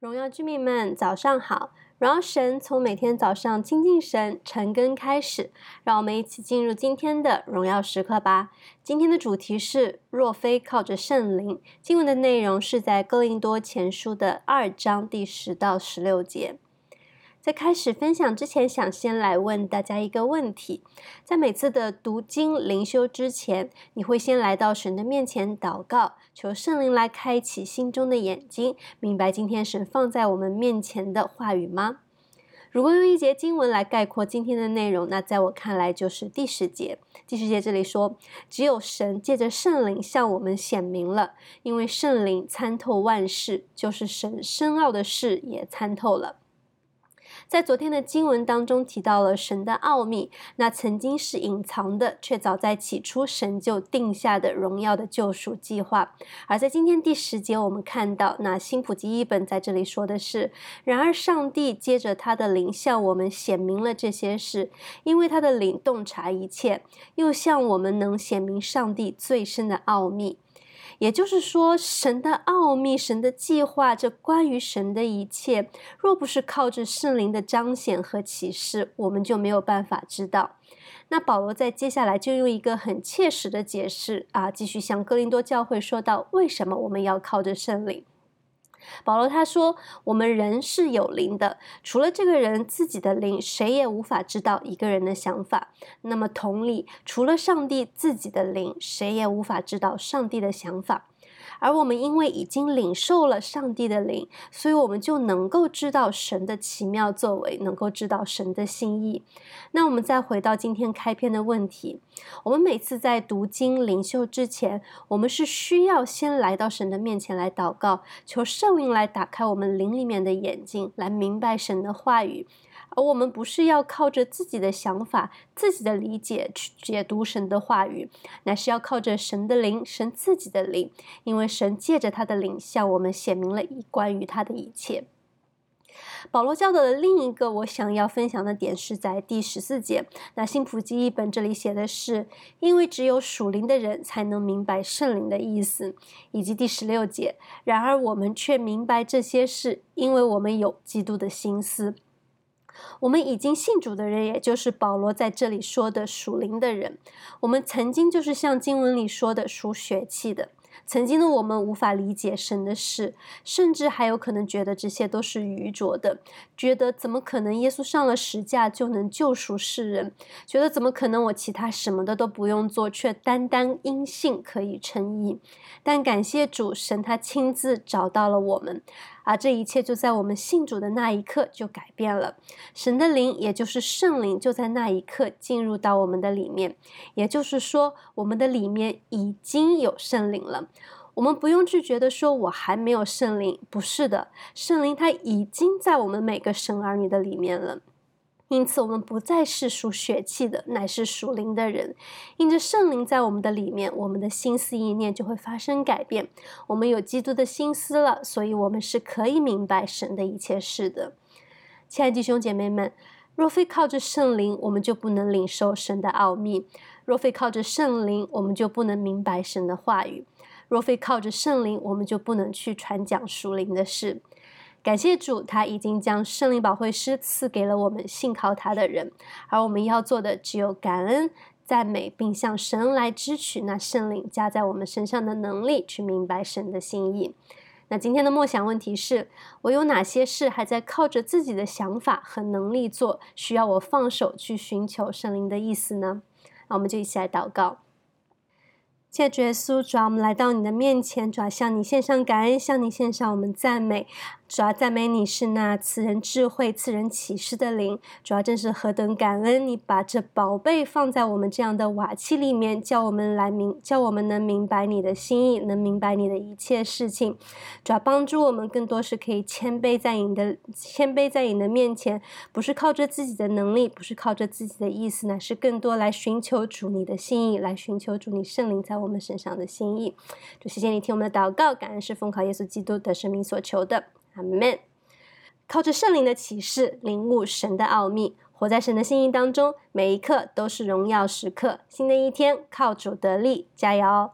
荣耀居民们，早上好！荣耀神从每天早上亲近神、晨更开始，让我们一起进入今天的荣耀时刻吧。今天的主题是：若非靠着圣灵。经文的内容是在哥林多前书的二章第十到十六节。在开始分享之前，想先来问大家一个问题：在每次的读经灵修之前，你会先来到神的面前祷告，求圣灵来开启心中的眼睛，明白今天神放在我们面前的话语吗？如果用一节经文来概括今天的内容，那在我看来就是第十节。第十节这里说：“只有神借着圣灵向我们显明了，因为圣灵参透万事，就是神深奥的事也参透了。”在昨天的经文当中提到了神的奥秘，那曾经是隐藏的，却早在起初神就定下的荣耀的救赎计划。而在今天第十节，我们看到那新普及译本在这里说的是：然而上帝借着他的灵向我们显明了这些事，因为他的灵洞察一切，又向我们能显明上帝最深的奥秘。也就是说，神的奥秘、神的计划，这关于神的一切，若不是靠着圣灵的彰显和启示，我们就没有办法知道。那保罗在接下来就用一个很切实的解释啊，继续向哥林多教会说到，为什么我们要靠着圣灵。保罗他说：“我们人是有灵的，除了这个人自己的灵，谁也无法知道一个人的想法。那么同理，除了上帝自己的灵，谁也无法知道上帝的想法。”而我们因为已经领受了上帝的灵，所以我们就能够知道神的奇妙作为，能够知道神的心意。那我们再回到今天开篇的问题，我们每次在读经灵修之前，我们是需要先来到神的面前来祷告，求圣灵来打开我们灵里面的眼睛，来明白神的话语。而我们不是要靠着自己的想法、自己的理解去解读神的话语，乃是要靠着神的灵、神自己的灵，因为神借着他的灵向我们显明了一关于他的一切。保罗教导的另一个我想要分享的点是在第十四节，那新普及译本这里写的是，因为只有属灵的人才能明白圣灵的意思，以及第十六节，然而我们却明白这些事，因为我们有基督的心思。我们已经信主的人，也就是保罗在这里说的属灵的人，我们曾经就是像经文里说的属血气的。曾经的我们无法理解神的事，甚至还有可能觉得这些都是愚拙的，觉得怎么可能耶稣上了十架就能救赎世人？觉得怎么可能我其他什么的都不用做，却单单因信可以称义？但感谢主，神他亲自找到了我们，而这一切就在我们信主的那一刻就改变了。神的灵，也就是圣灵，就在那一刻进入到我们的里面，也就是说，我们的里面已经有圣灵了。我们不用去觉得说我还没有圣灵，不是的，圣灵他已经在我们每个神儿女的里面了。因此，我们不再是属血气的，乃是属灵的人。因着圣灵在我们的里面，我们的心思意念就会发生改变。我们有基督的心思了，所以我们是可以明白神的一切事的。亲爱的弟兄姐妹们，若非靠着圣灵，我们就不能领受神的奥秘；若非靠着圣灵，我们就不能明白神的话语。若非靠着圣灵，我们就不能去传讲属灵的事。感谢主，他已经将圣灵保惠师赐给了我们信靠他的人，而我们要做的只有感恩、赞美，并向神来支取那圣灵加在我们身上的能力，去明白神的心意。那今天的默想问题是：我有哪些事还在靠着自己的想法和能力做，需要我放手去寻求圣灵的意思呢？那我们就一起来祷告。谢主耶稣，主啊，我们来到你的面前，主啊，向你献上感恩，向你献上我们赞美。主要赞美你是那赐人智慧、赐人启示的灵。主要真是何等感恩，你把这宝贝放在我们这样的瓦器里面，叫我们来明，叫我们能明白你的心意，能明白你的一切事情。主要帮助我们更多是可以谦卑在你的谦卑在你的面前，不是靠着自己的能力，不是靠着自己的意思，乃是更多来寻求主你的心意，来寻求主你圣灵在我们身上的心意。主，谢谢你听我们的祷告，感恩是奉靠耶稣基督的圣名所求的。阿门。靠着圣灵的启示，领悟神的奥秘，活在神的心意当中，每一刻都是荣耀时刻。新的一天，靠主得力，加油！